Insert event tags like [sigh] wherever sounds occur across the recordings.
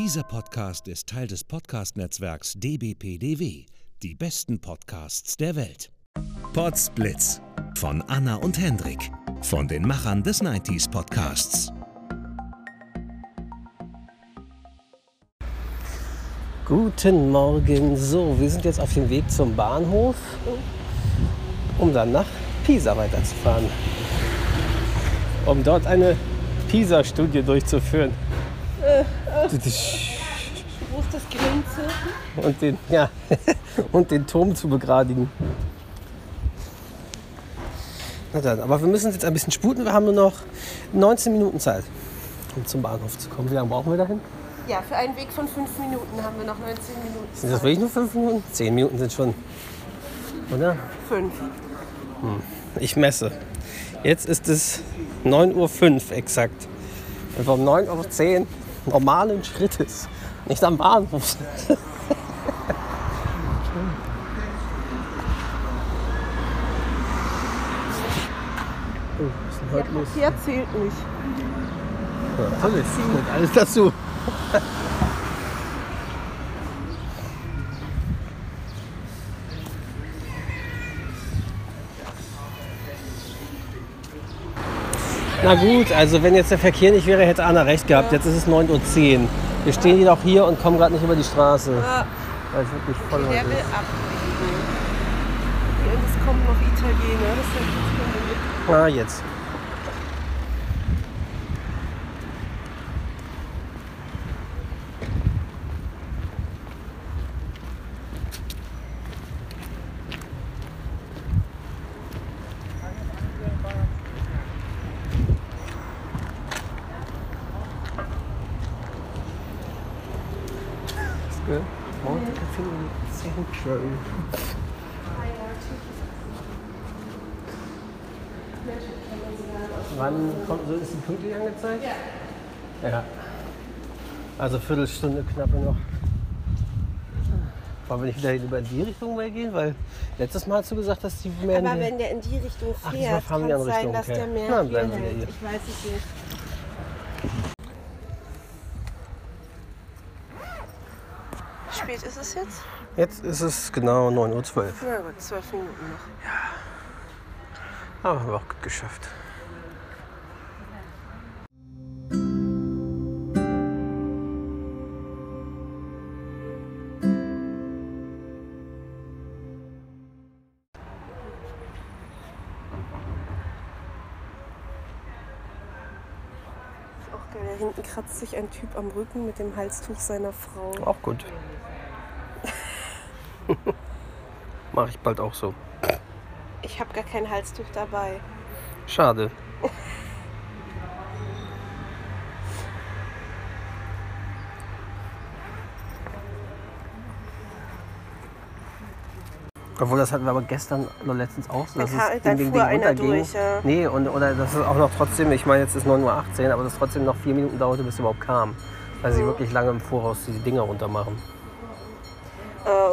Dieser Podcast ist Teil des Podcast-Netzwerks dbpdw. Die besten Podcasts der Welt. Podsblitz von Anna und Hendrik von den Machern des 90s Podcasts. Guten Morgen. So, wir sind jetzt auf dem Weg zum Bahnhof, um dann nach Pisa weiterzufahren. Um dort eine Pisa-Studie durchzuführen. Wo ist das Grenze? Und den, ja, [laughs] und den Turm zu begradigen. Na dann, aber wir müssen jetzt ein bisschen sputen. Wir haben nur noch 19 Minuten Zeit, um zum Bahnhof zu kommen. Wie lange brauchen wir dahin? Ja, für einen Weg von fünf Minuten haben wir noch 19 Minuten. Sind das wirklich nur 5 Minuten? 10 Minuten sind schon. Oder? Fünf. Ich messe. Jetzt ist es 9.05 Uhr exakt. Und wir um 9.10 Uhr normalen Schrittes. Nicht am Bahnhof. Was ist denn heute los? Hier zählt nicht. Ja, natürlich, alles dazu. Na gut, also wenn jetzt der Verkehr nicht wäre, hätte Anna recht gehabt. Jetzt ist es 9.10 Uhr. Wir stehen jedoch hier und kommen gerade nicht über die Straße. Ah, Weil es wirklich voll der will ist. abbiegen. Und es kommen noch Italiener. Das ist ja. Ah, jetzt. Ist gut. Morgen Central. Wann kommt so ist die pünktlich angezeigt? Ja. Ja. Also Viertelstunde knappe noch. Wollen wir nicht wieder über die Richtung mal gehen? Weil letztes Mal hast du gesagt, dass die mehr in Aber die- wenn der in die Richtung Ach, fährt, fahren kann es in sein, Richtung, dass okay. der mehr hier bleiben wir hier. Ich weiß es nicht. Spät ist es jetzt? Jetzt ist es genau 9.12 Uhr. Na gut, zwölf Minuten noch. Aber haben wir auch gut geschafft. Auch geil. Da hinten kratzt sich ein Typ am Rücken mit dem Halstuch seiner Frau. Auch gut. Mache ich bald auch so. Ich habe gar kein Halstuch dabei. Schade. Obwohl, das hatten wir aber gestern oder letztens auch so. Dass ka- es dann Ding, Ding, runterging. durch, ja. Nee, und, oder das ist auch noch trotzdem, ich meine, jetzt ist 9.18 Uhr, aber das trotzdem noch vier Minuten dauerte, bis es überhaupt kam. Weil sie wirklich lange im Voraus diese Dinger runter machen. Äh,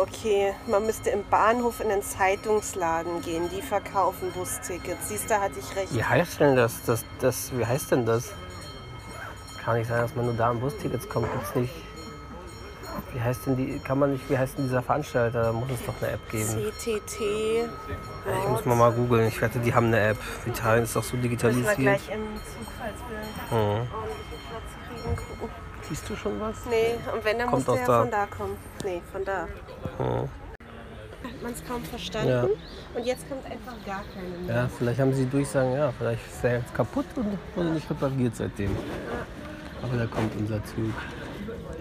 okay, man müsste im Bahnhof in den Zeitungsladen gehen. Die verkaufen Bustickets. Siehst du, hatte ich recht. Wie heißt denn das? das, das wie heißt denn das? Kann nicht sein, dass man nur da an Bustickets kommt. Gibt's nicht. Wie heißt denn die, kann man nicht, wie heißt denn dieser Veranstalter? Da muss es doch eine App geben. CTT. Ich muss mal mal googeln. Ich wette, die haben eine App. Italien ist doch so Müssen wir digitalisiert. gleich im Zug, falls wir Mhm. Platz kriegen, gucken. Siehst du schon was? Nee, und wenn, dann Kommt muss der ja da. von da kommen. Nee, von da. Mhm. Hat man es kaum verstanden. Ja. Und jetzt kommt einfach gar keine mehr. Ja, vielleicht haben sie durchsagen, ja, vielleicht ist er jetzt kaputt und wurde nicht repariert seitdem. Aber da kommt unser Zug.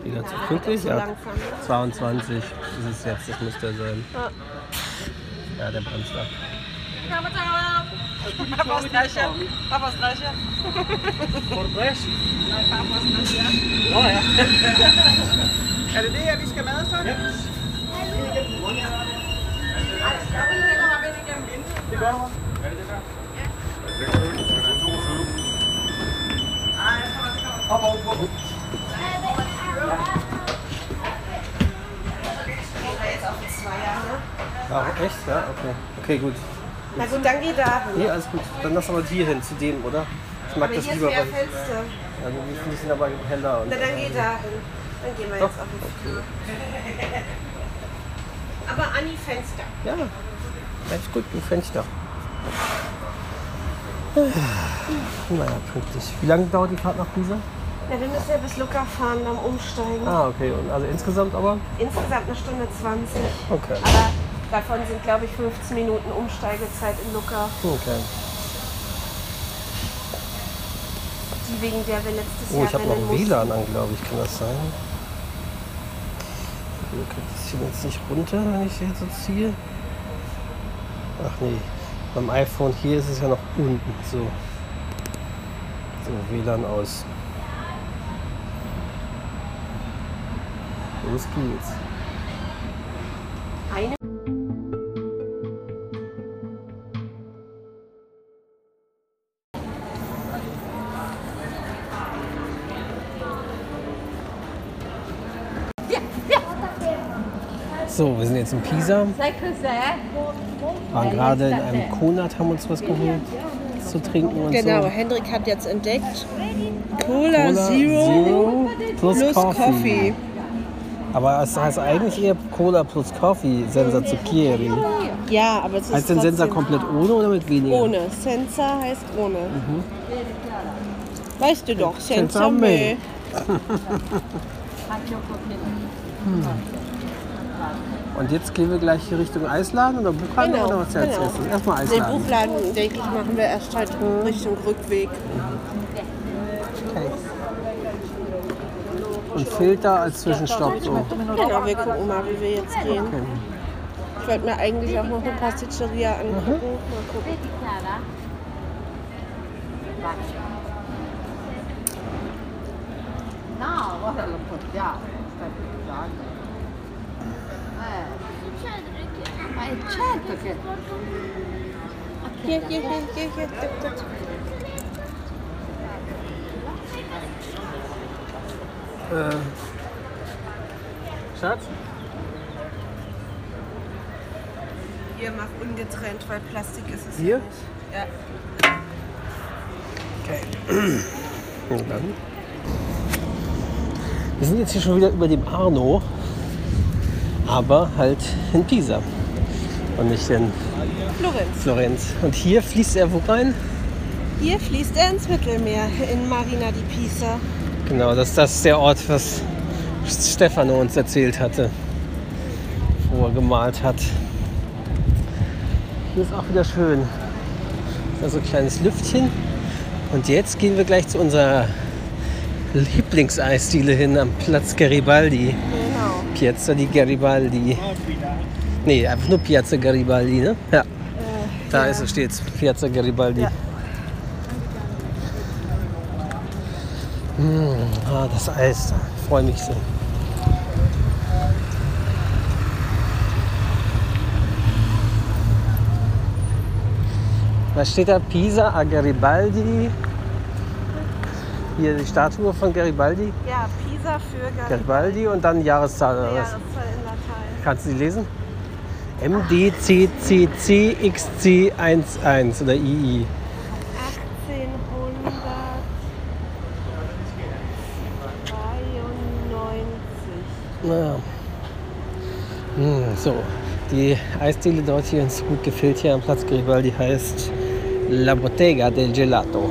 Wieder zu pünktlich? so Ja, langsam, ne? 22 ist es jetzt, das müsste er sein. Ja. Ja, der bremst ab. Er det det her, vi skal med så? Ja. Det gør hun. Er det det der? Op, op, op. Ah, echt? Ja, okay. Okay, gut. Na gut, dann geh da hin. Nee, alles gut. Dann lass aber hier hin, zu dem, oder? Ich mag Aber das hier ist lieber. mehr Weil, Fenster. Also die Füße sind aber heller. Und Na, dann geh dahin. Dann gehen wir Doch, jetzt auf den Flur. [laughs] Aber an die Fenster. ja, echt gut, ein Fenster. [sighs] Naja, pünktlich. Wie lange dauert die Fahrt nach Pisa? Ja, wir müssen ja bis Lucca fahren, dann umsteigen. Ah, okay. Und also insgesamt aber? Insgesamt eine Stunde 20. Okay. Aber davon sind, glaube ich, 15 Minuten Umsteigezeit in Lucca, Okay. die wegen der wir letztes Oh, Jahr ich habe noch mussten. WLAN an, glaube ich. Kann das sein? Kriegt das hier jetzt nicht runter, wenn ich hier so ziehe. Ach nee, beim iPhone hier ist es ja noch unten. So, so WLAN aus. Los geht's. So, wir sind jetzt in Pisa. Waren gerade in einem Konat, haben uns was geholt zu trinken und Genau, so. Hendrik hat jetzt entdeckt. Cola, Cola Zero plus, plus Coffee. Coffee. Aber es heißt eigentlich eher Cola plus Coffee, Senza Zucchieri. Ja, aber es ist Heißt denn Sensa komplett ohne oder mit weniger? ohne. Senza heißt ohne. Weißt du doch, Senza Senza. [laughs] Und jetzt gehen wir gleich hier Richtung Eisladen oder Buchhandel Genau, oder was jetzt genau. essen? Erstmal Den Eisladen. Buchladen, denke ich, machen wir erst halt Richtung Rückweg. Okay. Und Filter als Zwischenstopp so. Genau, wir gucken mal, wie wir jetzt gehen. Okay. Ich wollte mir eigentlich auch noch eine Pasticceria angucken. Mal gucken. No, guarda lo portiamo, stai pensando. È certo che... Äh, Schatz? Hier, mach ungetrennt, weil Plastik ist es Hier? nicht. Ja. Okay. [clears throat] Und dann? Wir sind jetzt hier schon wieder über dem Arno, aber halt in Pisa und nicht in Florenz. Florenz. Und hier fließt er wo rein? Hier fließt er ins Mittelmeer, in Marina di Pisa. Genau, das, das ist der Ort, was Stefano uns erzählt hatte, wo er gemalt hat. Hier ist auch wieder schön. Da ist so ein kleines Lüftchen. Und jetzt gehen wir gleich zu unserer Lieblingseisdiele hin am Platz Garibaldi. Genau. Piazza di Garibaldi. Nee, einfach nur Piazza Garibaldi, ne? Ja. Da ist es, steht's. Piazza Garibaldi. Ja. Mm, ah, das Eis, da freue mich so. Was steht da? Pisa a Garibaldi. Hier die Statue von Garibaldi. Ja, Pisa für Garibaldi. Garibaldi und dann Jahreszahl oder was? Jahreszahl in Latein. Kannst du die lesen? MDCCCXC11 oder II. 1893. Naja. Hm, so, die Eisdiele dort hier uns gut gefällt hier am Platz Garibaldi heißt La Bottega del Gelato.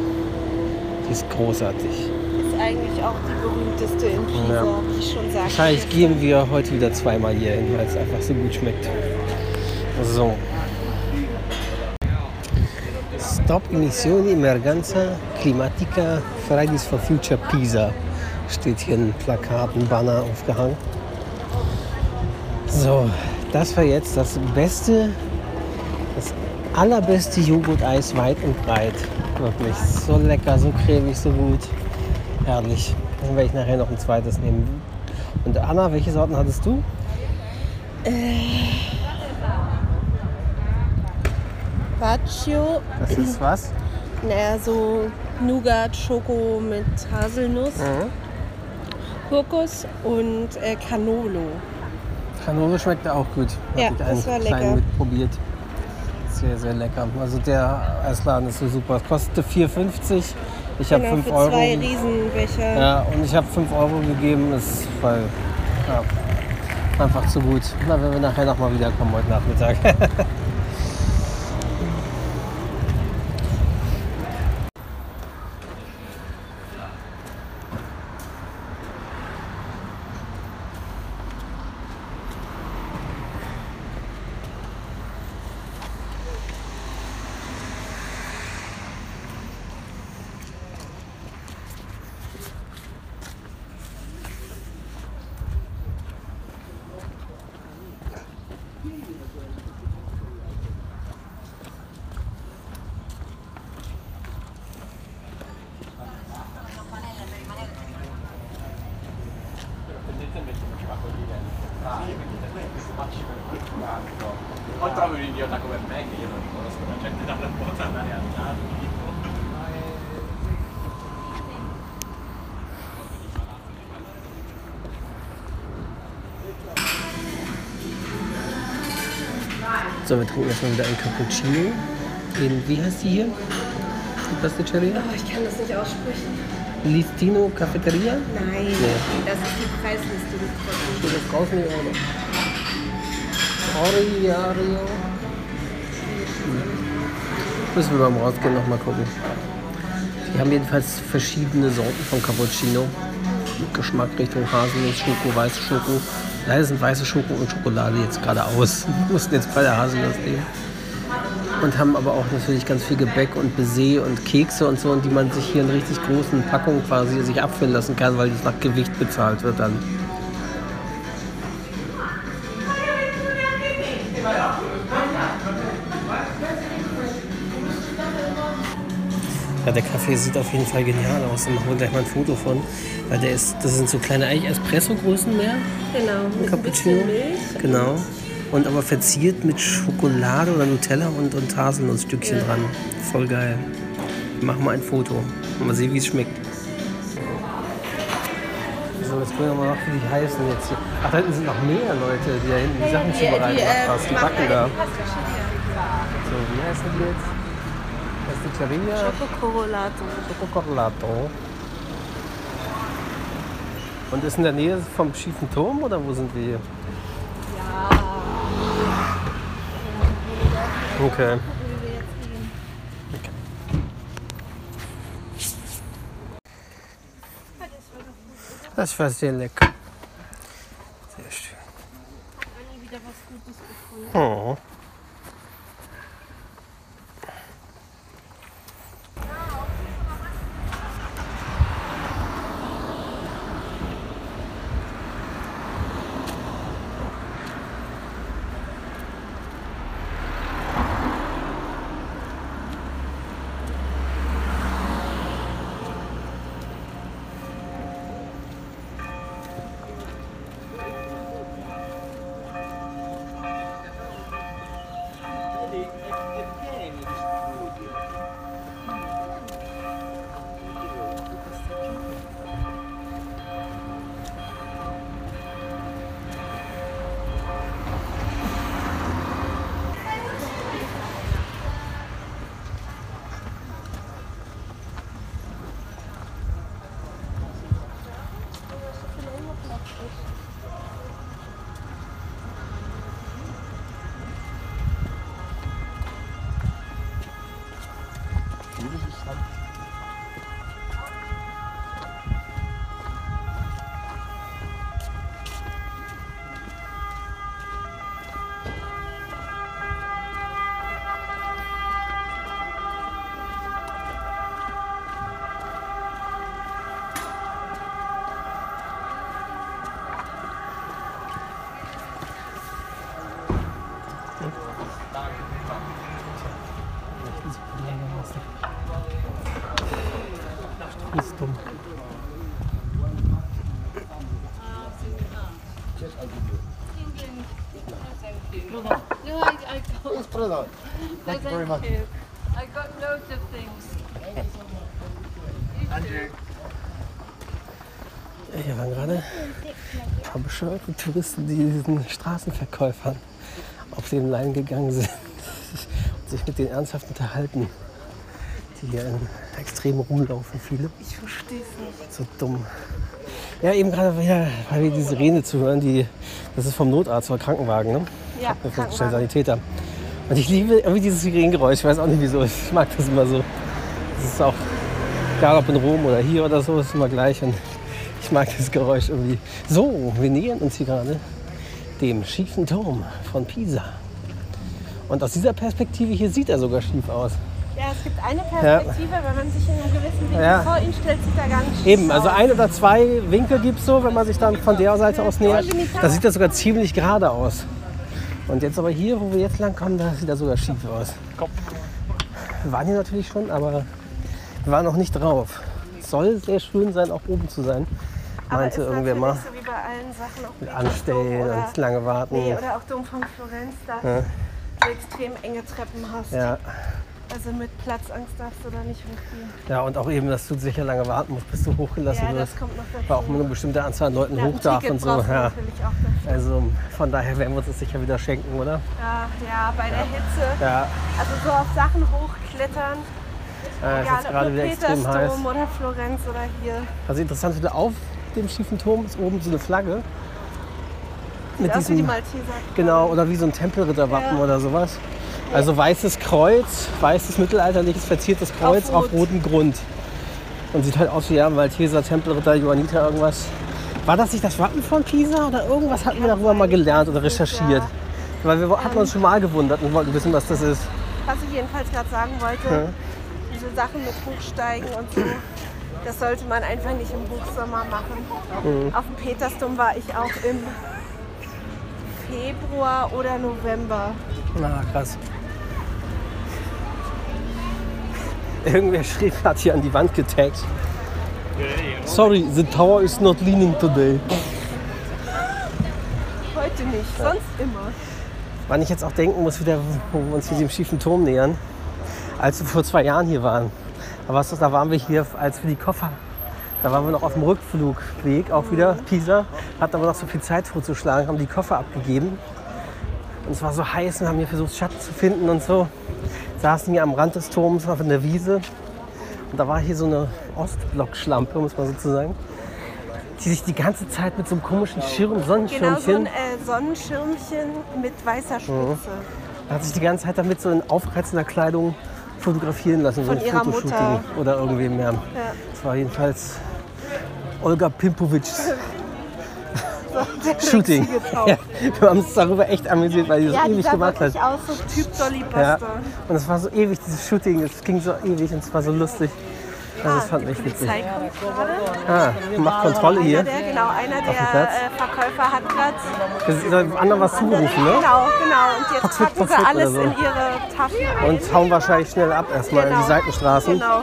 Die ist großartig. Ist eigentlich auch die berühmteste in Pisa, Ja. wie ich schon sagte. Wahrscheinlich gehen wir heute wieder zweimal hier hin, weil es einfach so gut schmeckt. So. Stop emissioni emergenza climatica Fridays for Future Pisa. Steht hier ein Plakat, ein Banner aufgehangen. So, das war jetzt das beste, das allerbeste Joghurt-Eis weit und breit. Wirklich so lecker, so cremig, so gut. Herrlich. Dann werde ich nachher noch ein zweites nehmen. Und Anna, welche Sorten hattest du? Baccio, Das ist was? naja, so Nougat, Schoko mit Haselnuss, Mhm. Kokos und äh, Canolo. Canolo schmeckt auch gut. Hab Ja, ich das war lecker. mitprobiert. Sehr, sehr lecker. Also der Eisladen ist so super. Kostete 4,50. Ich habe Genau, 5 für Euro. zwei Riesenbecher. Ja, und ich habe 5 Euro gegeben, ist weil ja, einfach zu gut. Na, wenn wir nachher nochmal wiederkommen heute Nachmittag. [laughs] So, wir trinken erstmal wieder einen Cappuccino. In, wie heißt die hier? Die Pasticceria? Oh, ich kann das nicht aussprechen. Listino Cafeteria? Nein, das ist die Preisliste. Trottel. Steht das draußen auch noch? Oriario. Müssen wir beim Rausgehen nochmal gucken. Die haben jedenfalls verschiedene Sorten von Cappuccino. Mit Geschmack Richtung Haselnuss, Schoko, Schoko. Leider sind weiße Schoko und Schokolade jetzt gerade aus. [laughs] Wir mussten jetzt bei der Haselnuss nehmen. Und haben aber auch natürlich ganz viel Gebäck und Baiser und Kekse und so, und die man sich hier in richtig großen Packungen quasi sich abfüllen lassen kann, weil das nach Gewicht bezahlt wird dann. Ja, der Kaffee sieht auf jeden Fall genial aus. Da machen wir gleich mal ein Foto von. Weil der ist, das sind so kleine eigentlich Espresso-Größen mehr. Genau, mit ein Cappuccino. bisschen Milch. Genau. Und aber verziert mit Schokolade oder Nutella und, und Haselnussstückchen Ja. dran. Voll geil. Wir machen mal ein Foto. Und mal sehen, wie es schmeckt. So, jetzt gucken wir mal, wie die heißen jetzt hier. Ach, da hinten sind noch mehr Leute, die da hinten die Sachen zubereiten. Ach, krass, die backen da. So, wie heißen die jetzt? Pasticceria Schokocolato. Chocolate. Und ist in der Nähe vom schiefen Turm oder wo sind wir hier? Okay. Das war sehr lecker. Das ist dumm. No, I, I got, Yes, brother. Thank you very much. you. I got loads of things. Andrew. Hier waren gerade ein paar bescheuerte Touristen, die diesen Straßenverkäufern auf den Leim gegangen sind [laughs] und sich mit denen ernsthaft unterhalten, die hier in extrem rumlaufen, viele. Ich verstehe es nicht. So dumm. Ja, eben gerade wieder, weil wir die Sirene zu hören, die, das ist vom Notarzt oder Krankenwagen, ne? Ja, Krankenwagen. Sanitäter. Und ich liebe irgendwie dieses Sirenengeräusch. Ich weiß auch nicht wieso. Ich mag das immer so. Das ist auch, egal ob in Rom oder hier oder so, ist immer gleich. Und ich mag das Geräusch irgendwie. So, wir nähern uns hier gerade dem schiefen Turm von Pisa. Und aus dieser Perspektive hier sieht er sogar schief aus. Ja, es gibt eine Perspektive, wenn man sich in einem gewissen Winkel Ja. vor ihn stellt, sieht er gar nicht Eben, also ein oder zwei Winkel gibt es so, wenn man sich dann von der Seite aus nähert. Da sieht das sogar ziemlich gerade aus. Und jetzt aber hier, wo wir jetzt lang kommen, da sieht er sogar schief aus. Wir waren hier natürlich schon, aber wir waren noch nicht drauf. Es soll sehr schön sein, auch oben zu sein, Aber meinte ist irgendwer mal. so wie bei allen Sachen auch Mit Anstellen oder, und lange warten. nee, oder auch Dom von Florenz, da du extrem enge Treppen hast. Ja, Also mit Platzangst darfst du da nicht hochgehen. ja, und auch eben, dass du sicher lange warten musst, bis du hochgelassen Ja, wirst. das kommt noch dazu. Weil auch nur eine bestimmte Anzahl an Leuten Ja, hoch darf und so. Ja. natürlich auch dafür. Also von daher werden wir uns das sicher wieder schenken, oder? Ja, ja, bei der Hitze. Ja, Also so auf Sachen hochklettern, es egal ist gerade wieder extrem heiß. Petersdom oder Florenz oder hier. Also interessant wieder auf dem schiefen Turm ist oben so eine Flagge. Mit Sieht aus wie die diesem, Malteser. genau, oder wie so ein Tempelritterwappen Ja. oder sowas. Also weißes Kreuz, weißes mittelalterliches verziertes Kreuz Auf auf, Rot. rotem Grund. Und sieht halt aus wie ja, Malteser, Tempelritter, Johanniter, irgendwas. War das nicht das Wappen von Pisa oder irgendwas hatten wir darüber mal gelernt oder recherchiert? Weil wir hatten uns schon mal gewundert und wollten wissen, was das ist. Was ich jedenfalls gerade sagen wollte, diese Sachen mit Hochsteigen und so, das sollte man einfach nicht im Hochsommer machen. Auf dem Petersdom war ich auch im Februar oder November. Na, krass. Irgendwer schrieb, hat hier an die Wand getaggt. Sorry, the tower is not leaning today. Heute nicht, sonst immer. Wann ich jetzt auch denken muss, wieder, wo wir uns hier dem schiefen Turm nähern, als wir vor zwei Jahren hier waren. Da, war's, doch- da waren wir hier, als wir die Koffer, da waren wir noch auf dem Rückflugweg, auch wieder Pisa, hatten aber noch so viel Zeit vorzuschlagen, haben die Koffer abgegeben. Und es war so heiß und haben hier versucht, Schatten zu finden und so. Saßen hier am Rand des Turms auf einer Wiese. Und da war hier so eine Ostblock-Schlampe, muss man sozusagen, die sich die ganze Zeit mit so einem komischen Schirm, Genau so Sonnenschirmchen, ein äh, Sonnenschirmchen mit weißer Spitze. hat sich die ganze Zeit damit so in aufreizender Kleidung fotografieren lassen, Von so ein ihrer Fotoshooting Mutter. oder irgendwem mehr. Das war jedenfalls Olga [laughs] Pimpovics Shooting. Sie. Ja, wir haben uns darüber echt amüsiert, weil die das Ja, die ewig gemacht hat. wirklich aus, so Typ Dolly Ja. Buster. Und es war so ewig, dieses Shooting, es ging so ewig und es war so lustig. Also das fand ich witzig. Ah, macht Kontrolle Einer hier. der, genau, einer der äh, Verkäufer hat gerade anderen was zugerufen, ne? Genau, genau. Und jetzt Potzit, packen sie Potzit alles so. in ihre Taschen. Und hauen wahrscheinlich schnell ab erstmal in die Genau. Seitenstraßen. Genau.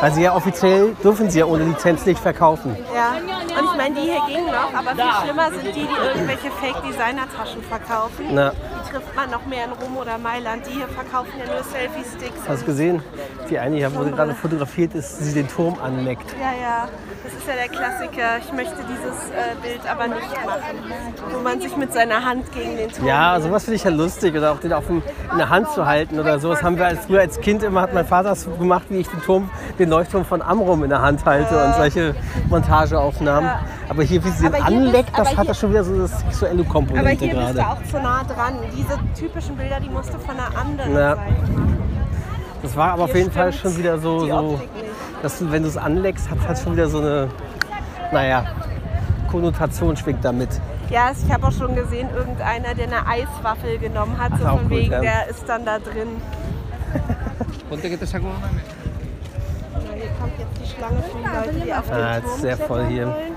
Weil sie ja offiziell dürfen sie ja ohne Lizenz nicht verkaufen. Ja. Und ich meine, die hier gingen noch, aber viel schlimmer sind die, die irgendwelche Fake-Designer-Taschen verkaufen. Na, trifft man noch mehr in Rom oder Mailand. Die hier verkaufen ja nur Selfie-Sticks. hast du gesehen? Die eine hier wurde gerade fotografiert, ist, sie den Turm anleckt. Ja, ja, das ist ja der Klassiker. Ich möchte dieses äh, Bild aber nicht machen, wo man sich mit seiner Hand gegen den Turm Ja, sowas finde ich ja lustig. Oder auch den auf dem, in der Hand zu halten oder so. Das haben wir als, früher als Kind immer, hat mein Vater das gemacht, wie ich den Turm, den Leuchtturm von Amrum in der Hand halte und solche Montageaufnahmen. Aber hier, wie sie den Aber hier anleckt, bist- das aber hat hier- das schon wieder so eine sexuelle Aber Komponente hier bist gerade. du auch zu nah dran. Diese typischen Bilder, die musst du von der anderen Ja. Seite machen. Das war aber auf Hier jeden Fall schon wieder so, so dass du, wenn du es anleckst, hat halt schon wieder so eine, naja, Konnotation schwingt damit. Ja, ich habe auch schon gesehen, irgendeiner, der eine Eiswaffel genommen hat, so Ach, auch von gut, wegen, ja. der ist dann da drin. Ponte que te saco hier kommt jetzt die Schlange für die Leute, die auf den Ah, Turm ist sehr voll hier. wollen.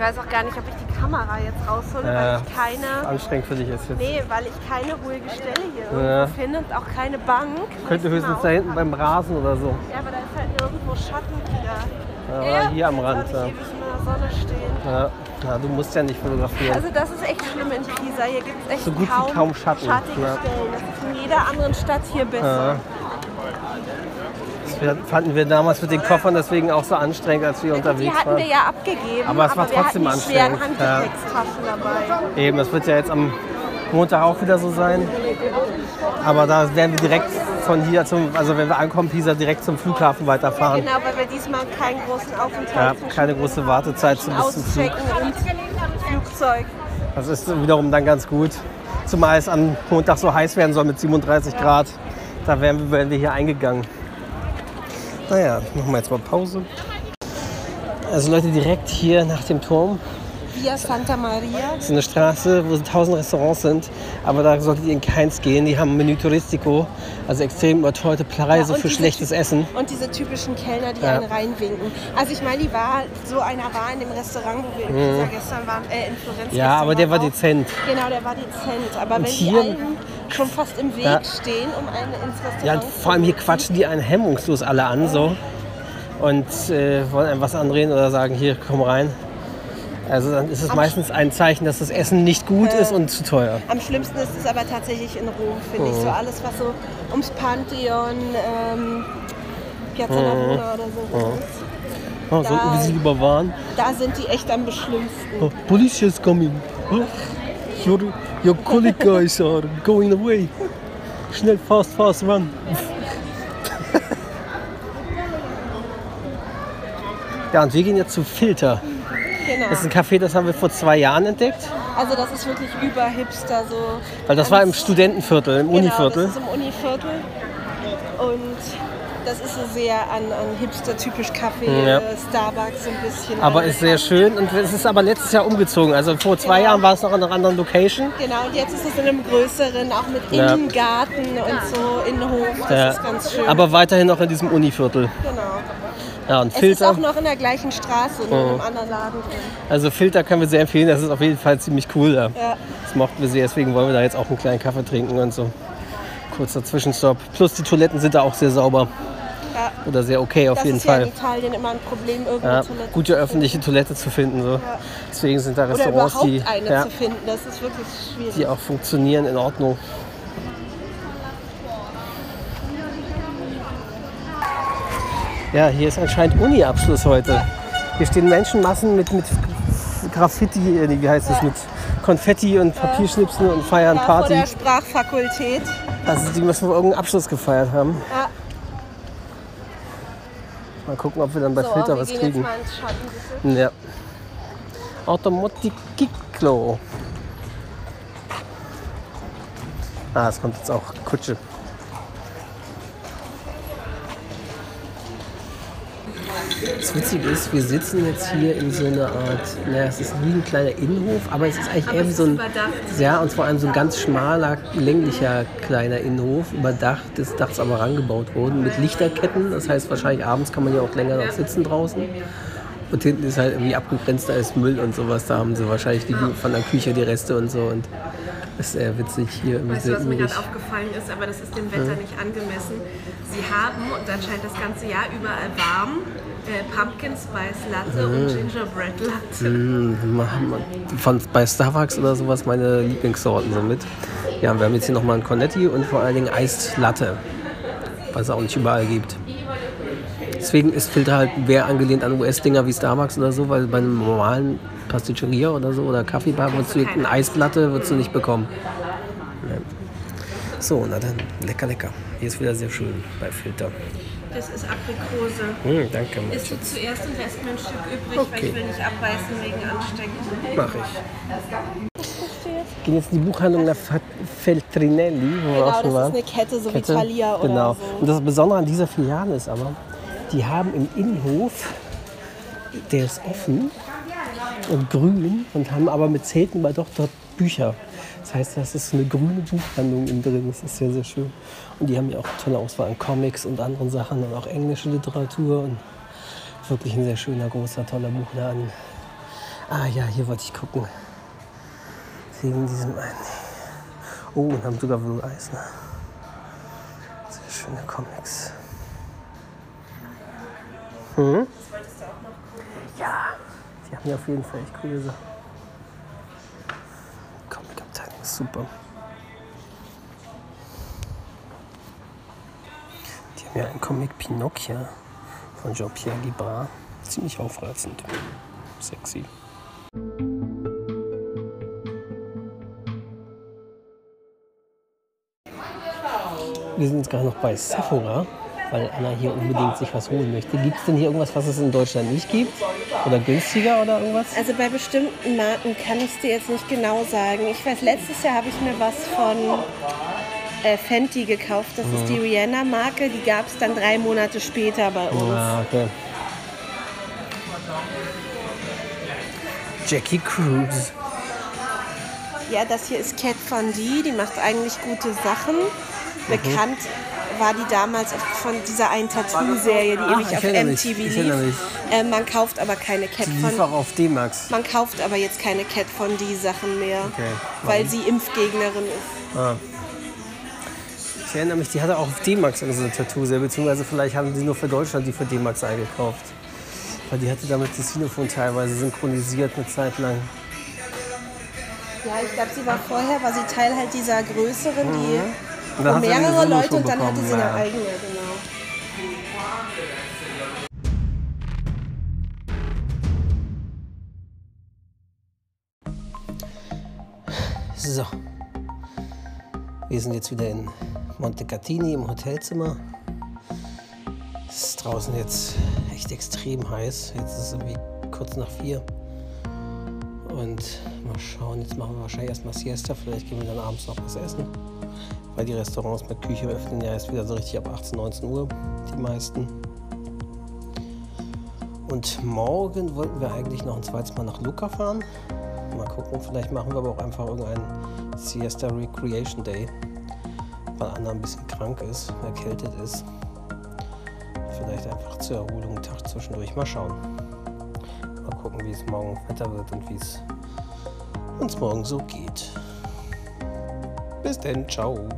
Ich weiß auch gar nicht, ob ich die Kamera jetzt raushole, Ja, weil ich keine... Anstrengend für dich ist jetzt. Nee, weil ich keine ruhige Stelle hier Ja. irgendwo finde und auch keine Bank. Könnte höchstens da hinten beim Rasen oder so. Ja, aber da ist halt nirgendwo Schatten wieder. Aber hier am Rand. ich Ja. ewig in der Sonne stehen. Ja. Ja, du musst ja nicht fotografieren. Also das ist echt schlimm in Pisa. Hier gibt es echt So gut wie kaum, kaum Schatten, schattige ja. Stellen. Das ist in jeder anderen Stadt hier besser. Das fanden wir damals mit den Koffern deswegen auch so anstrengend, als wir Die unterwegs hatten wir waren. ja abgegeben, Aber es war wir trotzdem die schweren anstrengend, ja. Dabei. Eben, das wird ja jetzt am Montag auch wieder so sein. Aber da werden wir direkt von hier zum, also wenn wir ankommen, Pisa direkt zum Flughafen weiterfahren. Genau, weil wir diesmal keinen großen Aufenthalt Ja, keine große Wartezeit zum bis zum Flug. Flugzeug. Das ist wiederum dann ganz gut. Zumal es am Montag so heiß werden soll mit 37 Grad. Da wären wir, wären wir hier eingegangen. Naja, machen wir jetzt mal Pause. Also Leute, direkt hier nach dem Turm Via Santa Maria. Das ist eine Straße, wo tausend Restaurants sind, aber da solltet ihr in keins gehen. Die haben Menü Touristico, also extrem überteuerte Preise Ja, und für schlechtes Essen. Und diese typischen Kellner, die Ja. einen reinwinken. Also ich meine, die war, so einer war in dem Restaurant, wo wir in Pisa gestern waren, äh, in Florenz Mhm. Ja, aber der war auch. dezent. Genau, der war dezent. Aber wenn hier- die allen schon fast im Weg Ja. stehen, um einen ins Restaurant Ja, vor allem hier quatschen die einen hemmungslos alle an so und äh, wollen einem was andrehen oder sagen, hier, komm rein. Also dann ist es meistens ein Zeichen, dass das Essen nicht gut ist und zu teuer. Am schlimmsten ist es aber tatsächlich in Rom, finde Mhm. ich. So alles, was so ums Pantheon, ähm, Piazza Mhm. Navona oder so ist. Oh, sollten wir sie lieber warnen? Da sind die echt am beschlimmsten. Oh, police is coming. Oh, your, your colleague guys are going away. Schnell, fast, fast, run. Ja, und wir gehen jetzt zu Filter. Genau. Das ist ein Café, das haben wir vor zwei Jahren entdeckt. Also das ist wirklich über Hipster so. Weil das war im Studentenviertel, im Genau, Univiertel. das ist im Univiertel. Und das ist so sehr an, an Hipster-typisch Kaffee, Ja. äh, Starbucks so ein bisschen. Aber ist sehr schön und es ist aber letztes Jahr umgezogen. Also vor zwei Genau. Jahren war es noch an einer anderen Location. Genau, und jetzt ist es in einem größeren, auch mit Ja. Innengarten und so, Innenhof. Das Ja. ist ganz schön. Aber weiterhin noch in diesem Univiertel. genau. Ja, und Es ist Filter. auch noch in der gleichen Straße, nur in einem anderen Laden drin. Also Filter können wir sehr empfehlen. Das ist auf jeden Fall ziemlich cool da. Ja. Das mochten wir sehr, deswegen wollen wir da jetzt auch einen kleinen Kaffee trinken und so. Kurzer Zwischenstopp. Plus die Toiletten sind da auch sehr sauber. Ja. Oder sehr okay auf Das jeden ist ja in Fall. Italien immer ein Problem, irgendeine Ja, Toilette gute zu finden. öffentliche Toilette zu finden. So. Deswegen sind da Oder Restaurants, überhaupt die, eine ja, zu finden. Das ist wirklich schwierig. die auch funktionieren in Ordnung. Ja, hier ist anscheinend Uni-Abschluss heute. Hier stehen Menschenmassen mit, mit Graffiti, äh, wie heißt das, mit Konfetti und Papierschnipsen und feiern da vor Party. der Sprachfakultät. Also die müssen wohl irgendeinen Abschluss gefeiert haben. Ja. Mal gucken, ob wir dann bei So, Filter wir was kriegen. jetzt mal ins Schatten. Ja. Automoticiclo. Ah, es kommt jetzt auch Kutsche. Das Witzige ist, wir sitzen jetzt hier in so einer Art, naja, es ist wie ein kleiner Innenhof, aber es ist eigentlich eher wie so ein, ja, und vor allem so ein ganz schmaler, länglicher kleiner Innenhof, überdacht, des Dachs aber rangebaut worden, mit Lichterketten. Das heißt, wahrscheinlich abends kann man ja auch länger noch sitzen draußen. Und hinten ist halt irgendwie abgegrenzt, da ist Müll und sowas. Da haben sie wahrscheinlich die, von der Küche die Reste und so. Und das ist sehr witzig hier. Weißt du, was mir gerade aufgefallen ist, aber das ist dem Wetter nicht angemessen. Sie haben, und anscheinend das ganze Jahr überall warm, äh, Pumpkin Spice Latte und Gingerbread Latte. Mm, ma- Von, bei Starbucks oder sowas meine Lieblingssorten so mit. Ja, wir haben jetzt hier nochmal ein Cornetti und vor allen Dingen Eist Latte, was es auch nicht überall gibt. Deswegen ist Filter halt mehr angelehnt an US-Dinger wie Starbucks oder so, weil bei einem normalen Pasticceria oder so oder Kaffeebar würdest du eine Eislatte würdest du nicht bekommen. So, na dann, lecker, lecker. Hier ist wieder sehr schön bei Filter. Das ist Aprikose. Hm, danke, mein Ist du zuerst ein Rest mir ein Stück übrig, weil Okay. ich will nicht abbeißen wegen Anstecken. Mach ich. Wir gehen jetzt in die Buchhandlung nach Fa- Feltrinelli, wo wir Genau, auch schon das ist waren. eine Kette, so Kette. wie Thalia oder genau. so. Und das Besondere an dieser Filiale ist aber, die haben im Innenhof, der ist offen und grün und haben aber mit Zelten bei doch dort Bücher. Das heißt, das ist eine grüne Buchhandlung innen drin. Das ist sehr, sehr schön. Und die haben ja auch tolle Auswahl an Comics und anderen Sachen und auch englische Literatur und wirklich ein sehr schöner, großer, toller Buchladen. Ah ja, hier wollte ich gucken. Wegen diesem einen. Oh, und haben sogar Will Eisner. Sehr schöne Comics. Hm? Ja, die haben ja auf jeden Fall echt coole Sachen. Super. Die haben ja einen Comic Pinocchio von Jean-Pierre Libra. Ziemlich aufreizend. Sexy. wir sind jetzt gerade noch bei Sephora, weil Anna hier unbedingt sich was holen möchte. Gibt es denn hier irgendwas, was es in Deutschland nicht gibt? Oder günstiger oder irgendwas? Also bei bestimmten Marken kann ich es dir jetzt nicht genau sagen. Ich weiß, letztes Jahr habe ich mir was von äh, Fenty gekauft. Das ist die Rihanna-Marke. Die gab es dann drei Monate später bei uns. Ah, okay. Jackie Cruise. Ja, das hier ist Cat Von D. Die macht eigentlich gute Sachen. Bekannt war die damals von dieser einen Tattoo-Serie, die ewig ich auf erinnere mich, MTV ich lief. erinnere mich. Äh, man kauft aber keine Cat Die lief Von auch auf D-Max. Man kauft aber jetzt keine Cat Von D Sachen mehr, Okay. weil sie Impfgegnerin ist. Ah. Ich erinnere mich, die hatte auch auf D-Max so eine Tattoo-Serie, beziehungsweise vielleicht haben sie nur für Deutschland die für D-Max eingekauft. Weil die hatte damit das Sinofon teilweise synchronisiert eine Zeit lang. Ja, ich glaube, sie war vorher, war sie Teil halt dieser größeren, die Mhm. Und dann mehrere Leute und dann hatte bekommen, sie eine ja. eigene, genau. So. Wir sind jetzt wieder in Montecatini im Hotelzimmer. Es ist draußen jetzt echt extrem heiß. Jetzt ist es irgendwie kurz nach vier. Und mal schauen, jetzt machen wir wahrscheinlich erstmal Siesta. Vielleicht gehen wir dann abends noch was essen. Weil die Restaurants mit Küche öffnen ja erst wieder so richtig ab 18, 19 Uhr, die meisten. Und morgen wollten wir eigentlich noch ein zweites Mal nach Lucca fahren. Mal gucken, vielleicht machen wir aber auch einfach irgendeinen Siesta Recreation Day, weil Anna ein bisschen krank ist, erkältet ist. Vielleicht einfach zur Erholung einen Tag zwischendurch. Mal schauen. Gucken, wie es morgen Wetter wird und wie es uns morgen so geht. Bis denn, ciao.